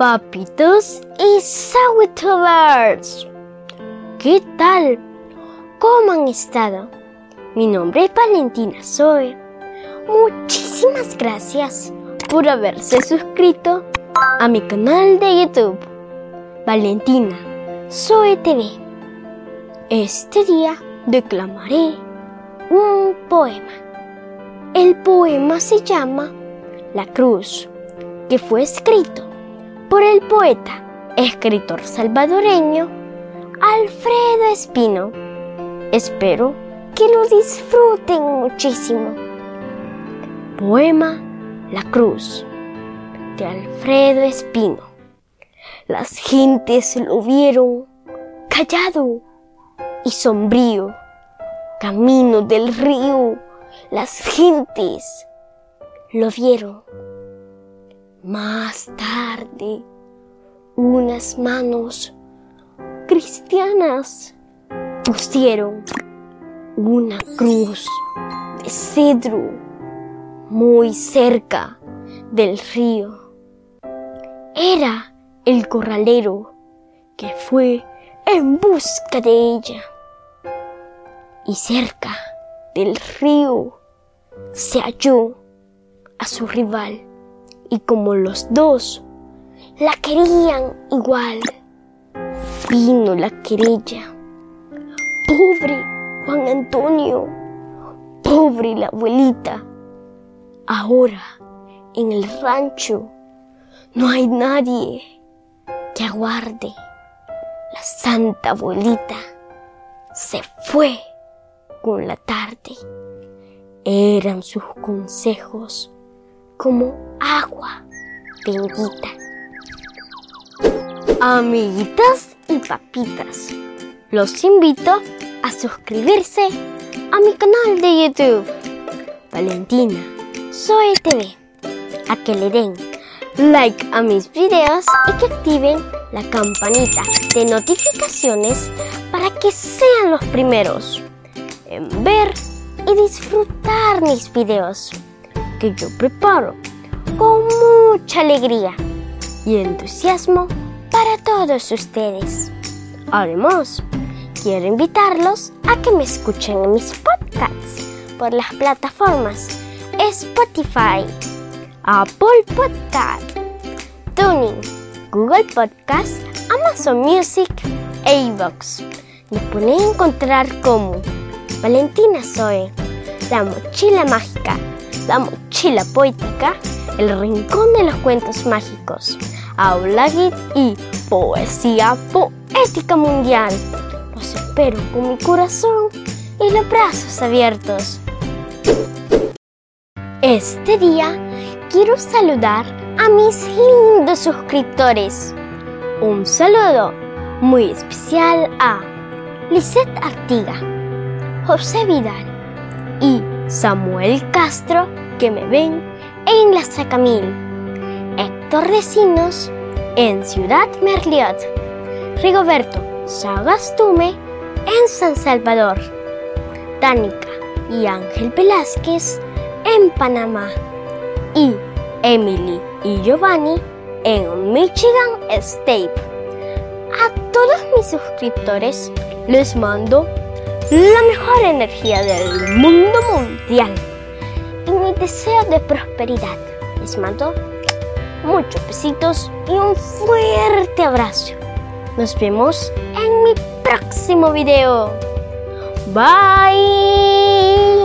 papitos y Sawitubers. ¿Qué tal? ¿Cómo han estado? Mi nombre es Valentina Zoe. Muchísimas gracias por haberse suscrito a mi canal de YouTube, Valentina Zoe TV. Este día declamaré un poema. El poema se llama La Cruz, que fue escrito por el poeta, escritor salvadoreño Alfredo Espino. Espero que lo disfruten muchísimo. Poema La Cruz de Alfredo Espino. Las gentes lo vieron callado y sombrío, camino del río. Las gentes lo vieron. Más tarde, unas manos cristianas pusieron una cruz de cedro muy cerca del río. Era el corralero que fue en busca de ella. Y cerca del río se halló a su rival y como los dos la querían igual, vino la querella. Pobre Juan Antonio, pobre la abuelita. Ahora en el rancho no hay nadie que aguarde. La santa abuelita se fue con la tarde. Eran sus consejos como agua bendita. Amiguitas y papitas, los invito a suscribirse a mi canal de YouTube, Valentina Zoe TV, a que le den like a mis videos y que activen la campanita de notificaciones para que sean los primeros en ver y disfrutar mis videos que yo preparo con mucha alegría y entusiasmo para todos ustedes. Además, quiero invitarlos a que me escuchen en mis podcasts por las plataformas Spotify, Apple Podcast, Tuning, Google Podcast, Amazon Music e iVoox. Me pueden encontrar como Valentina Zoe, La Mochila Mágica, La Mochila Poética, El Rincón de los Cuentos Mágicos, Aula Git y Poesía Poética Mundial. Los espero con mi corazón y los brazos abiertos. Este día quiero saludar a mis lindos suscriptores. Un saludo muy especial a Lisette Artiga, José Vidal y Samuel Castro que me ven en La Sacamil, Héctor Recinos en Ciudad Merliot, Rigoberto Sagastume en San Salvador, Tánica y Ángel Velázquez en Panamá. Y Emily y Giovanni en Michigan State. A todos mis suscriptores les mando la mejor energía del mundo mundial deseo de prosperidad. Les mando muchos besitos y un fuerte abrazo. Nos vemos en mi próximo video. Bye.